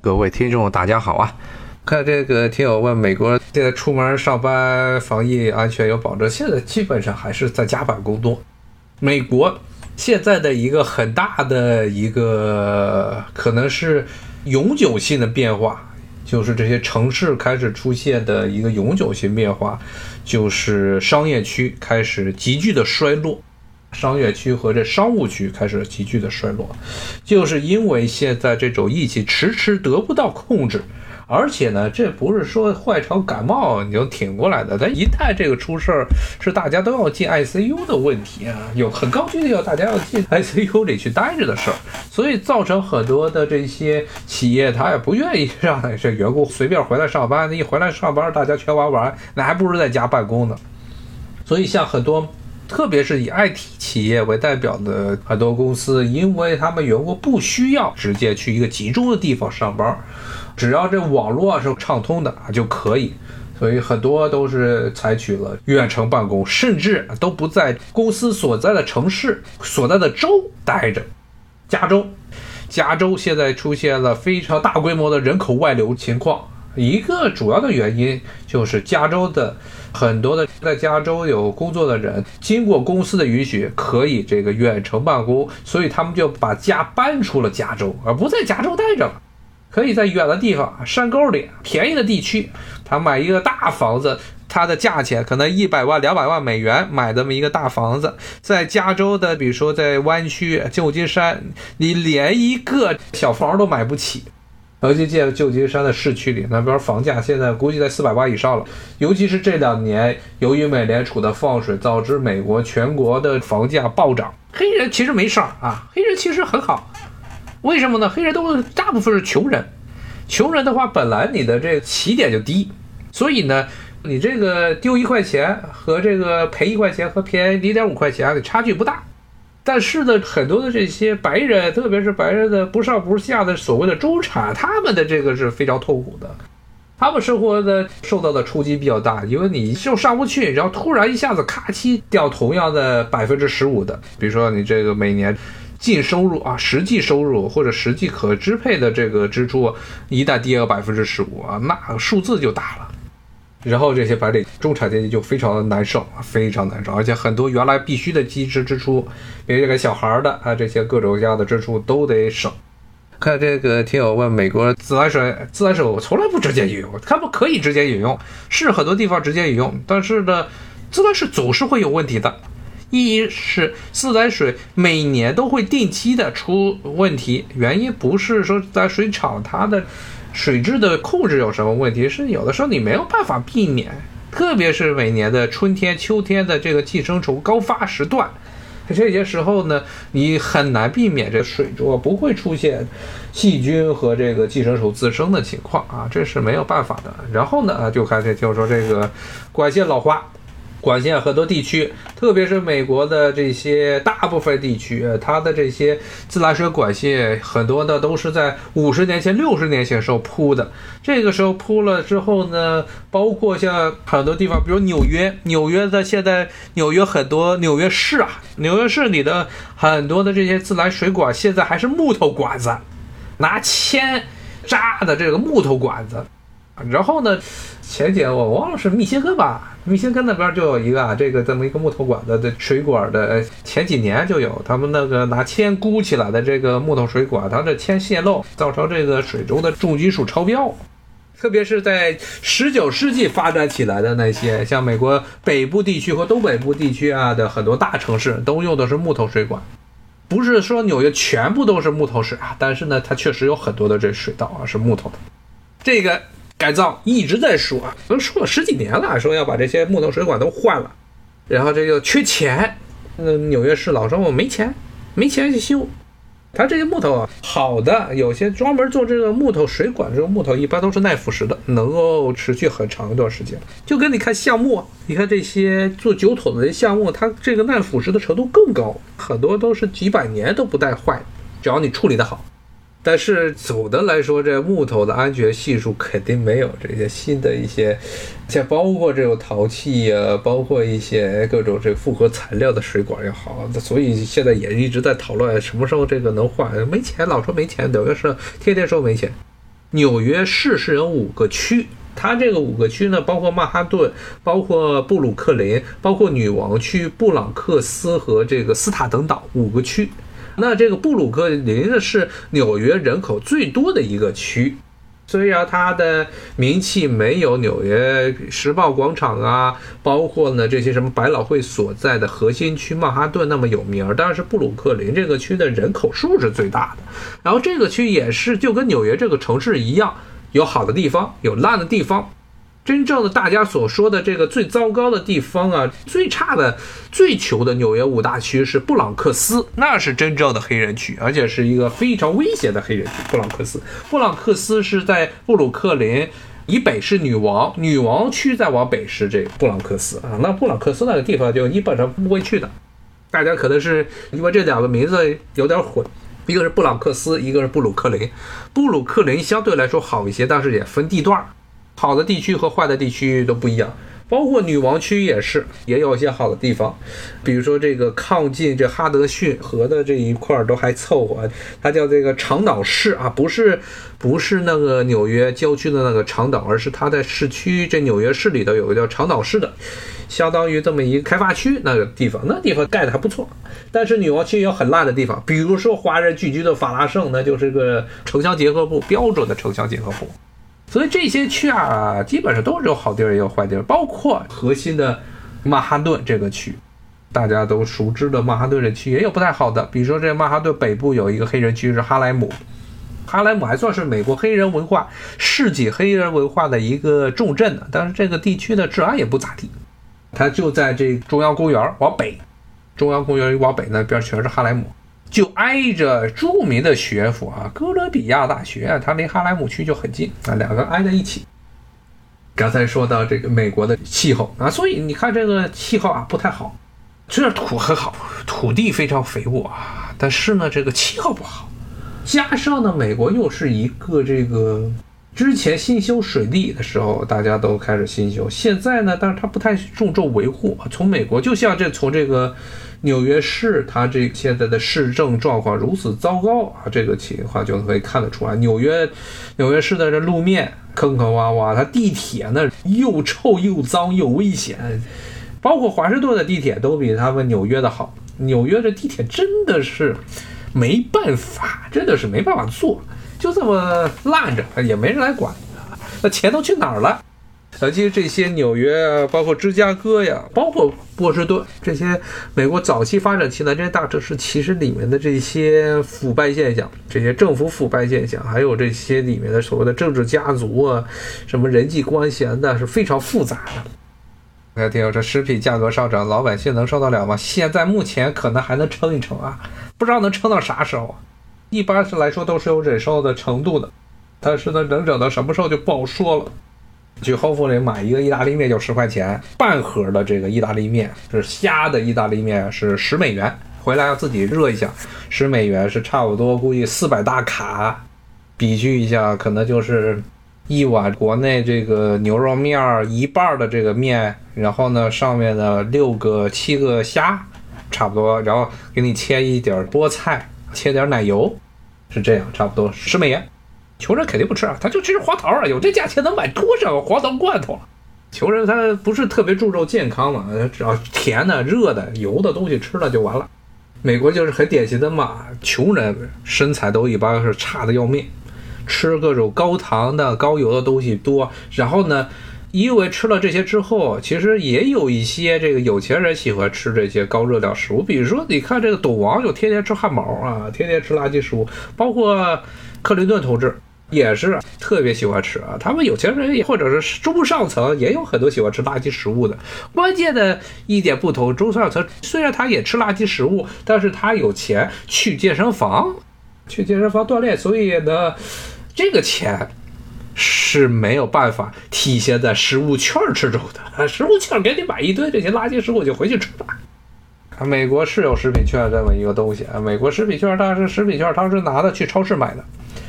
各位听众，大家好啊！看这个听友问，美国现在出门上班防疫安全有保证，现在基本上还是在家办公多。美国现在的一个很大的一个可能是永久性的变化，就是这些城市开始出现的一个永久性变化，就是商业区开始急剧的衰落。商业区和这商务区开始急剧的衰落，就是因为现在这种疫情迟迟得不到控制，而且呢，这不是说坏成感冒你就挺过来的，咱一旦这个出事儿，是大家都要进 ICU 的问题啊，有很高级的要大家要进 ICU 里去待着的事儿，所以造成很多的这些企业他也不愿意让这员工随便回来上班，一回来上班大家全玩完，那还不如在家办公呢，所以像很多。特别是以 IT 企业为代表的很多公司，因为他们员工不需要直接去一个集中的地方上班，只要这网络是畅通的就可以，所以很多都是采取了远程办公，甚至都不在公司所在的城市所在的州待着。加州，加州现在出现了非常大规模的人口外流情况。一个主要的原因就是加州的很多的在加州有工作的人，经过公司的允许，可以这个远程办公，所以他们就把家搬出了加州，而不在加州待着了，可以在远的地方、山沟里、便宜的地区，他买一个大房子，它的价钱可能一百万、两百万美元买这么一个大房子，在加州的，比如说在湾区、旧金山，你连一个小房都买不起。尤其在旧金山的市区里，那边房价现在估计在四百万以上了。尤其是这两年，由于美联储的放水，导致美国全国的房价暴涨。黑人其实没事儿啊，黑人其实很好。为什么呢？黑人都大部分是穷人，穷人的话，本来你的这起点就低，所以呢，你这个丢一块钱和这个赔一块钱和便宜零点五块钱的，差距不大。但是呢，很多的这些白人，特别是白人的不上不下的所谓的中产，他们的这个是非常痛苦的，他们生活的受到的冲击比较大，因为你就上不去，然后突然一下子咔叽掉同样的百分之十五的，比如说你这个每年净收入啊，实际收入或者实际可支配的这个支出，一旦跌了百分之十五啊，那数字就大了。然后这些白领中产阶级就非常的难受，非常难受，而且很多原来必须的基支支出，比如这个小孩的啊，这些各种各样的支出都得省。看这个听友问，美国自来水，自来水我从来不直接饮用，他们可以直接饮用，是很多地方直接饮用，但是呢，自来水总是会有问题的。一是自来水每年都会定期的出问题，原因不是说自来水厂它的。水质的控制有什么问题？是有的时候你没有办法避免，特别是每年的春天、秋天的这个寄生虫高发时段，这些时候呢，你很难避免这水中不会出现细菌和这个寄生虫滋生的情况啊，这是没有办法的。然后呢，就开始就说这个管线老化。管线很多地区，特别是美国的这些大部分地区，它的这些自来水管线很多的都是在五十年前、六十年前时候铺的。这个时候铺了之后呢，包括像很多地方，比如纽约，纽约的现在纽约很多纽约市啊，纽约市里的很多的这些自来水管现在还是木头管子，拿铅扎的这个木头管子。然后呢，前几年我忘了是密歇根吧。密歇根那边就有一个啊，这个这么一个木头管子的水管的，前几年就有他们那个拿铅箍起来的这个木头水管，它这铅泄漏，造成这个水中的重金属超标。特别是在十九世纪发展起来的那些，像美国北部地区和东北部地区啊的很多大城市，都用的是木头水管。不是说纽约全部都是木头水啊，但是呢，它确实有很多的这水道啊是木头的。这个。改造一直在说，都说了十几年了，说要把这些木头水管都换了，然后这个缺钱，那，纽约市老说我没钱，没钱去修。它这些木头啊，好的，有些专门做这个木头水管，这个木头一般都是耐腐蚀的，能够持续很长一段时间。就跟你看橡木，你看这些做酒桶的这橡木，它这个耐腐蚀的程度更高，很多都是几百年都不带坏，只要你处理的好。但是总的来说，这木头的安全系数肯定没有这些新的一些，像包括这种陶器呀，包括一些各种这复合材料的水管要好。所以现在也一直在讨论什么时候这个能换。没钱，老说没钱，纽约是天天说没钱。纽约市是有五个区，它这个五个区呢，包括曼哈顿，包括布鲁克林，包括女王区、布朗克斯和这个斯塔等岛五个区。那这个布鲁克林呢，是纽约人口最多的一个区。虽然它的名气没有纽约时报广场啊，包括呢这些什么百老汇所在的核心区曼哈顿那么有名，但是布鲁克林这个区的人口数是最大的。然后这个区也是就跟纽约这个城市一样，有好的地方，有烂的地方。真正的大家所说的这个最糟糕的地方啊，最差的、最穷的纽约五大区是布朗克斯，那是真正的黑人区，而且是一个非常危险的黑人区。布朗克斯，布朗克斯是在布鲁克林以北是女王，女王区再往北是这布朗克斯啊。那布朗克斯那个地方就基本上不会去的，大家可能是因为这两个名字有点混，一个是布朗克斯，一个是布鲁克林。布鲁克林相对来说好一些，但是也分地段儿。好的地区和坏的地区都不一样，包括女王区也是，也有一些好的地方，比如说这个靠近这哈德逊河的这一块儿都还凑合，它叫这个长岛市啊，不是不是那个纽约郊区的那个长岛，而是它在市区这纽约市里头有个叫长岛市的，相当于这么一个开发区那个地方，那地方盖的还不错。但是女王区也有很烂的地方，比如说华人聚居的法拉盛，那就是个城乡结合部，标准的城乡结合部。所以这些区啊，基本上都是有好地儿也有坏地儿，包括核心的曼哈顿这个区，大家都熟知的曼哈顿这区也有不太好的，比如说这曼哈顿北部有一个黑人区是哈莱姆，哈莱姆还算是美国黑人文化、世纪黑人文化的一个重镇呢，但是这个地区的治安也不咋地，它就在这中央公园往北，中央公园往北那边全是哈莱姆。就挨着著名的学府啊，哥伦比亚大学，它离哈莱姆区就很近啊，两个挨在一起。刚才说到这个美国的气候啊，所以你看这个气候啊不太好，虽然土很好，土地非常肥沃啊，但是呢这个气候不好，加上呢美国又是一个这个之前新修水利的时候大家都开始新修，现在呢但是它不太注重维护，从美国就像这从这个。纽约市，它这现在的市政状况如此糟糕啊，这个情况就可以看得出来。纽约，纽约市的这路面坑坑洼洼，它地铁呢又臭又脏又危险，包括华盛顿的地铁都比他们纽约的好。纽约的地铁真的是没办法，真的是没办法坐，就这么烂着，也没人来管，那钱都去哪儿了？其实这些纽约啊，包括芝加哥呀，包括波士顿这些美国早期发展起来这些大城市，其实里面的这些腐败现象，这些政府腐败现象，还有这些里面的所谓的政治家族啊，什么人际关系啊，那是非常复杂的。那听这食品价格上涨，老百姓能受得了吗？现在目前可能还能撑一撑啊，不知道能撑到啥时候。一般是来说都是有忍受的程度的，但是呢，能忍到什么时候就不好说了。去后富里买一个意大利面就十块钱，半盒的这个意大利面是虾的意大利面是十美元，回来要自己热一下，十美元是差不多估计四百大卡，比据一下可能就是一碗国内这个牛肉面一半的这个面，然后呢上面的六个七个虾，差不多，然后给你切一点菠菜，切点奶油，是这样，差不多十美元。穷人肯定不吃啊，他就吃黄桃啊，有这价钱能买多少黄桃罐头啊？穷人他不是特别注重健康嘛，只要甜的、热的、油的东西吃了就完了。美国就是很典型的嘛，穷人身材都一般是差的要命，吃各种高糖的、高油的东西多。然后呢，因为吃了这些之后，其实也有一些这个有钱人喜欢吃这些高热量食物，比如说你看这个赌王就天天吃汉堡啊，天天吃垃圾食物，包括克林顿同志。也是特别喜欢吃啊，他们有钱人或者是中上层也有很多喜欢吃垃圾食物的。关键的一点不同，中上层虽然他也吃垃圾食物，但是他有钱去健身房，去健身房锻炼，所以呢，这个钱是没有办法体现在食物券之中的。食物券给你买一堆这些垃圾食物就回去吃吧。美国是有食品券这么一个东西啊，美国食品券，但是食品券它是拿的去超市买的。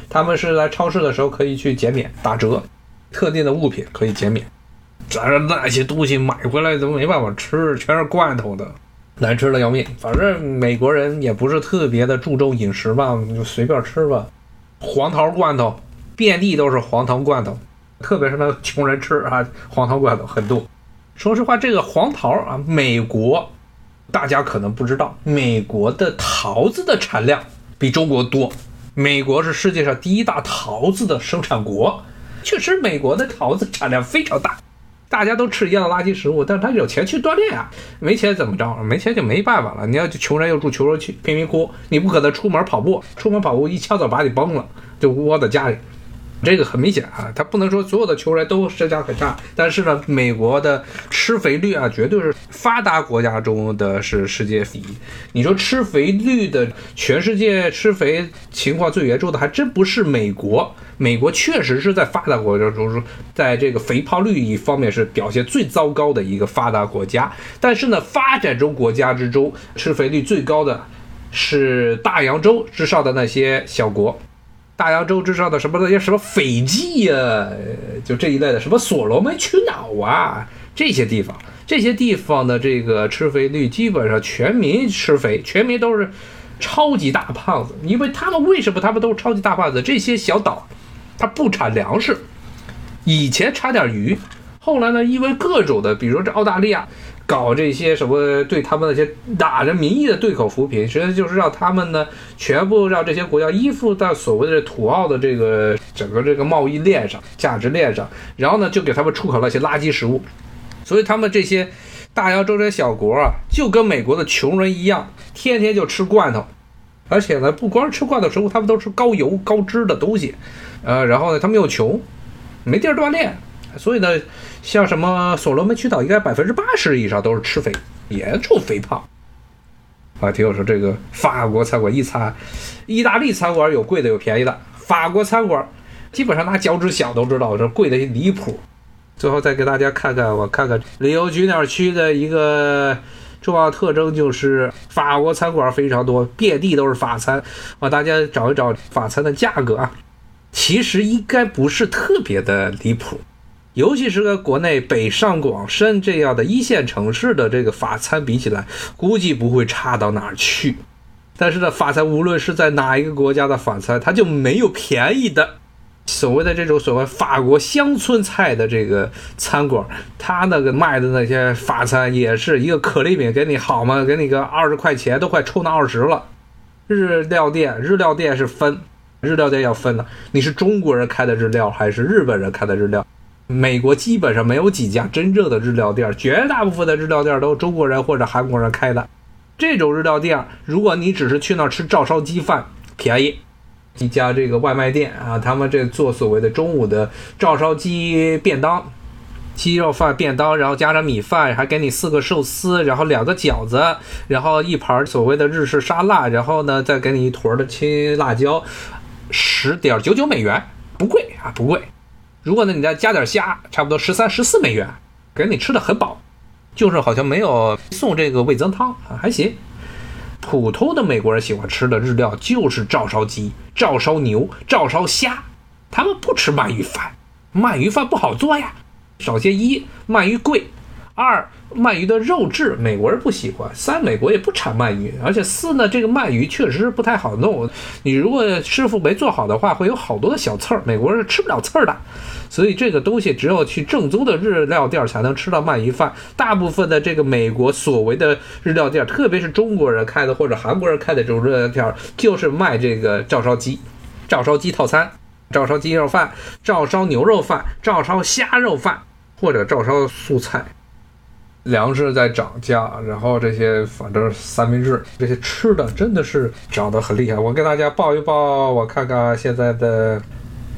他们是来超市的时候可以去减免打折，特定的物品可以减免。咱那些东西买回来都没办法吃，全是罐头的，难吃的要命。反正美国人也不是特别的注重饮食吧，就随便吃吧。黄桃罐头遍地都是黄桃罐头，特别是那穷人吃啊，黄桃罐头很多。说实话，这个黄桃啊，美国大家可能不知道，美国的桃子的产量比中国多。美国是世界上第一大桃子的生产国，确实，美国的桃子产量非常大。大家都吃一样的垃圾食物，但是他有钱去锻炼啊，没钱怎么着？没钱就没办法了。你要穷人又住穷人区贫民窟，你不可能出门跑步，出门跑步一枪子把你崩了，就窝在家里。这个很明显啊，他不能说所有的球员都身价很差，但是呢，美国的吃肥率啊，绝对是发达国家中的是世界第一。你说吃肥率的，全世界吃肥情况最严重的还真不是美国，美国确实是在发达国家中，在这个肥胖率一方面是表现最糟糕的一个发达国家。但是呢，发展中国家之中吃肥率最高的是大洋洲之上的那些小国。大洋洲之上的什么那些什么斐济呀，就这一类的什么所罗门群岛啊，这些地方，这些地方的这个吃肥率基本上全民吃肥，全民都是超级大胖子。因为他们为什么他们都是超级大胖子？这些小岛它不产粮食，以前产点鱼，后来呢，因为各种的，比如说这澳大利亚。搞这些什么对他们那些打着民意的对口扶贫，实际上就是让他们呢全部让这些国家依附在所谓的土澳的这个整个这个贸易链上、价值链上，然后呢就给他们出口那些垃圾食物，所以他们这些大洋洲这些小国啊，就跟美国的穷人一样，天天就吃罐头，而且呢不光是吃罐头食物，他们都吃高油高脂的东西，呃，然后呢他们又穷，没地儿锻炼。所以呢，像什么所罗门群岛，应该百分之八十以上都是吃肥，严重肥胖。啊，听我说，这个法国餐馆一餐，意大利餐馆有贵的有便宜的，法国餐馆基本上拿脚趾想都知道这贵的离谱。最后再给大家看看，我看看旅游景点区的一个重要特征就是法国餐馆非常多，遍地都是法餐。我，大家找一找法餐的价格啊，其实应该不是特别的离谱。尤其是跟国内北上广深这样的一线城市的这个法餐比起来，估计不会差到哪儿去。但是呢，法餐无论是在哪一个国家的法餐，它就没有便宜的。所谓的这种所谓法国乡村菜的这个餐馆，它那个卖的那些法餐也是一个可丽饼给你好吗？给你个二十块钱都快抽那二十了。日料店，日料店是分，日料店要分的，你是中国人开的日料还是日本人开的日料？美国基本上没有几家真正的日料店，绝大部分的日料店都是中国人或者韩国人开的。这种日料店，如果你只是去那儿吃照烧鸡饭，便宜。一家这个外卖店啊，他们这做所谓的中午的照烧鸡便当，鸡肉饭便当，然后加上米饭，还给你四个寿司，然后两个饺子，然后一盘所谓的日式沙拉，然后呢再给你一坨的青辣椒，十点九九美元，不贵啊，不贵。如果呢，你再加点虾，差不多十三、十四美元，给你吃的很饱，就是好像没有送这个味增汤啊，还行。普通的美国人喜欢吃的日料就是照烧鸡、照烧牛、照烧虾，他们不吃鳗鱼饭，鳗鱼饭不好做呀。首先一，鳗鱼贵；二。鳗鱼的肉质，美国人不喜欢。三，美国也不产鳗鱼，而且四呢，这个鳗鱼确实是不太好弄。你如果师傅没做好的话，会有好多的小刺儿，美国人是吃不了刺儿的。所以这个东西只有去正宗的日料店才能吃到鳗鱼饭。大部分的这个美国所谓的日料店，特别是中国人开的或者韩国人开的这种日料店，就是卖这个照烧鸡、照烧鸡套餐、照烧鸡肉饭、照烧牛肉饭、照烧虾肉饭或者照烧素菜。粮食在涨价，然后这些反正三明治这些吃的真的是涨得很厉害。我给大家报一报，我看看现在的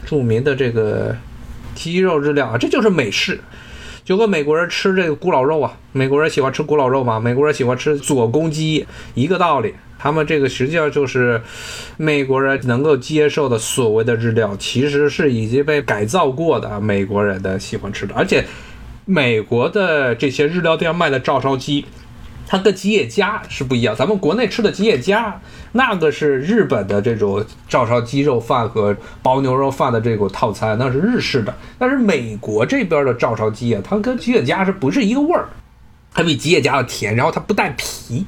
著名的这个鸡肉日料啊，这就是美式，就跟美国人吃这个古老肉啊，美国人喜欢吃古老肉嘛，美国人喜欢吃左公鸡一个道理。他们这个实际上就是美国人能够接受的所谓的日料，其实是已经被改造过的美国人的喜欢吃的，而且。美国的这些日料店卖的照烧鸡，它跟吉野家是不一样。咱们国内吃的吉野家，那个是日本的这种照烧鸡肉饭和包牛肉饭的这种套餐，那是日式的。但是美国这边的照烧鸡啊，它跟吉野家是不是一个味儿？它比吉野家的甜，然后它不带皮，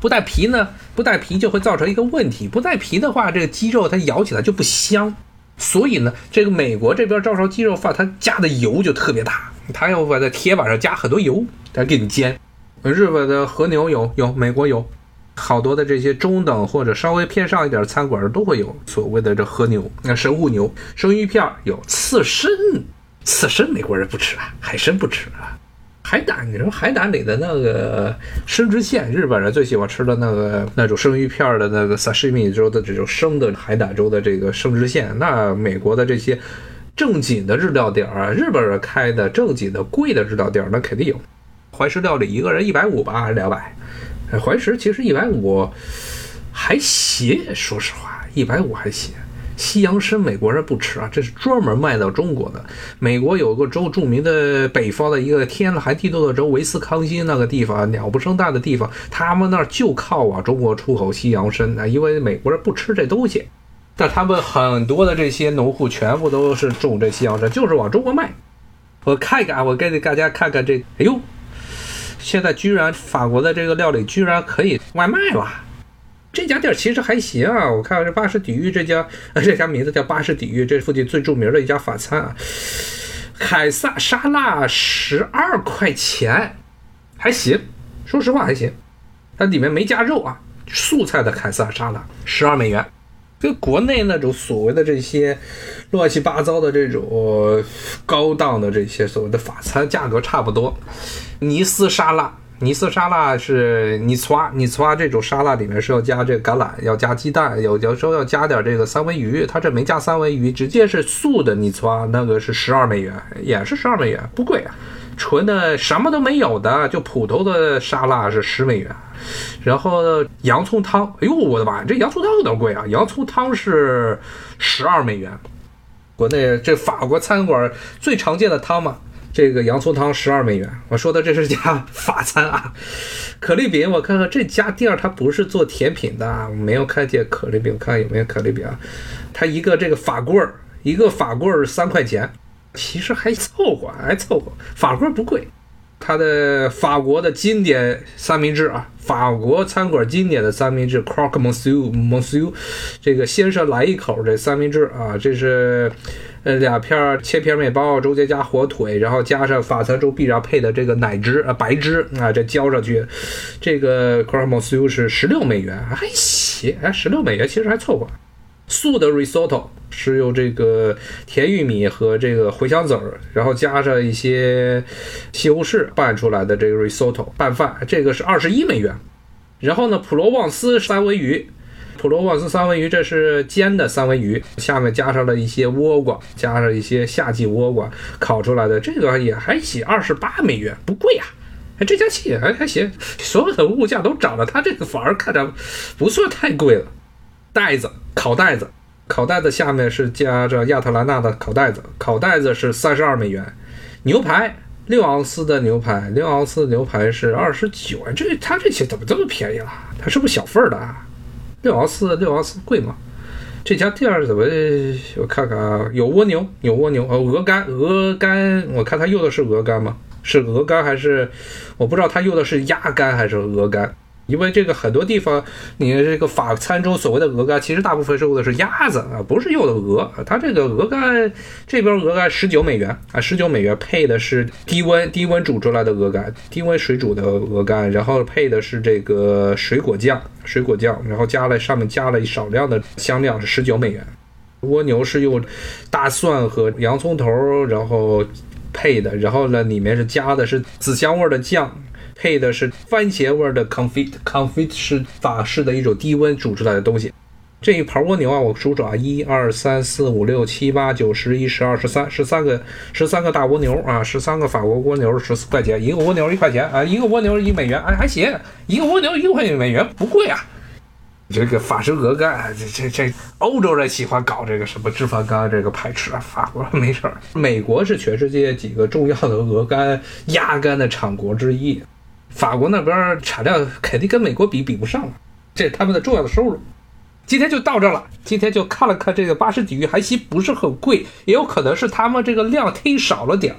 不带皮呢，不带皮就会造成一个问题，不带皮的话，这个鸡肉它咬起来就不香。所以呢，这个美国这边照烧鸡肉饭，它加的油就特别大，他要把在铁板上加很多油，他给你煎。日本的和牛有有，美国有，好多的这些中等或者稍微偏上一点餐馆都会有所谓的这和牛，那神户牛、生鱼片有刺身，刺身美国人不吃啊，海参不吃啊。海胆，你说海胆里的那个生殖腺，日本人最喜欢吃的那个那种生鱼片的那个 sashimi 中的这种生的海胆粥的这个生殖腺，那美国的这些正经的日料店啊，日本人开的正经的贵的日料店，那肯定有。怀石料理一个人一百五吧，还是两百？怀石其实一百五还行，说实话，一百五还行。西洋参美国人不吃啊，这是专门卖到中国的。美国有个州，著名的北方的一个天寒地冻的州，维斯康星那个地方，鸟不生蛋的地方，他们那儿就靠往中国出口西洋参啊，因为美国人不吃这东西。但他们很多的这些农户全部都是种这西洋参，就是往中国卖。我看一看，我给大家看看这，哎呦，现在居然法国的这个料理居然可以外卖了。这家店其实还行啊，我看这巴士底狱这家，这家名字叫巴士底狱，这附近最著名的一家法餐啊。凯撒沙拉十二块钱，还行，说实话还行。它里面没加肉啊，素菜的凯撒沙拉十二美元，跟国内那种所谓的这些乱七八糟的这种高档的这些所谓的法餐价格差不多。尼斯沙拉。尼斯沙拉是尼斯瓦，尼斯瓦这种沙拉里面是要加这个橄榄，要加鸡蛋，有有时候要加点这个三文鱼。它这没加三文鱼，直接是素的尼斯瓦，那个是十二美元，也是十二美元，不贵啊。纯的什么都没有的，就普通的沙拉是十美元。然后洋葱汤，哎呦我的妈，这洋葱汤有点贵啊！洋葱汤是十二美元。国内这法国餐馆最常见的汤嘛。这个洋葱汤十二美元，我说的这是家法餐啊。可丽饼，我看看这家店它不是做甜品的，我没有看见可丽饼，看有没有可丽饼。它一个这个法棍儿，一个法棍儿三块钱，其实还凑合，还凑合。法棍不贵。它的法国的经典三明治啊，法国餐馆经典的三明治，Croque Monsieur，Monsieur，这个先生来一口这三明治啊，这是呃两片切片面包，中间加火腿，然后加上法餐中必然配的这个奶汁啊白汁啊，这浇上去，这个 Croque Monsieur 是十六美元，还行，哎，十六美元其实还凑合。素的 risotto 是用这个甜玉米和这个茴香籽儿，然后加上一些西红柿拌出来的这个 risotto 拌饭，这个是二十一美元。然后呢，普罗旺斯三文鱼，普罗旺斯三文鱼这是煎的三文鱼，下面加上了一些倭瓜，加上一些夏季倭瓜烤出来的，这个也还行，二十八美元，不贵啊。哎，这家企业还还行，所有的物价都涨了，它这个反而看着不算太贵了。袋子，烤袋子，烤袋子下面是夹着亚特兰大的烤袋子，烤袋子是三十二美元。牛排六盎司的牛排，六盎司牛排是二十九元。这它这些怎么这么便宜了？它是不是小份儿的？六盎司，六盎司贵吗？这家店怎么？我看看啊，有蜗牛，有蜗牛，呃，鹅肝，鹅肝，我看他用的是鹅肝吗？是鹅肝还是？我不知道他用的是鸭肝还是鹅肝。因为这个很多地方，你这个法餐中所谓的鹅肝，其实大部分是用的是鸭子啊，不是用的鹅。它这个鹅肝这边鹅肝十九美元啊，十九美元配的是低温低温煮出来的鹅肝，低温水煮的鹅肝，然后配的是这个水果酱，水果酱，然后加了上面加了一少量的香料是十九美元。蜗牛是用大蒜和洋葱头然后配的，然后呢里面是加的是紫香味的酱。配的是番茄味的 confit，confit 是法式的一种低温煮出来的东西。这一盘蜗牛啊，我数数啊，一二三四五六七八九十一十二十三十三个十三个大蜗牛啊，十三个法国蜗牛十四块钱，一个蜗牛一块钱啊，一个蜗牛一美元，哎还行，一个蜗牛一块美元不贵啊。这个法式鹅肝，这这这欧洲人喜欢搞这个什么脂肪肝这个排斥啊，法国没事儿。美国是全世界几个重要的鹅肝、鸭肝的产国之一。法国那边产量肯定跟美国比比不上了，这是他们的重要的收入。今天就到这了，今天就看了看这个巴士底狱，还行，不是很贵，也有可能是他们这个量忒少了点儿。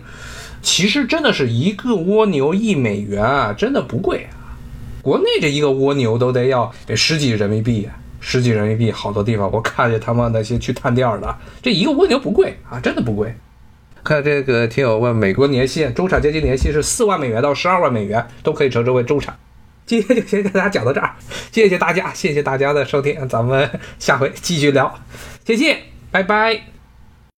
其实真的是一个蜗牛一美元啊，真的不贵啊。国内这一个蜗牛都得要十几人民币，十几人民币，好多地方我看见他们那些去探店的，这一个蜗牛不贵啊，真的不贵。看这个听友问，美国年薪中产阶级年薪是四万美元到十二万美元，都可以称之为中产。今天就先跟大家讲到这儿，谢谢大家，谢谢大家的收听，咱们下回继续聊，谢谢，拜拜。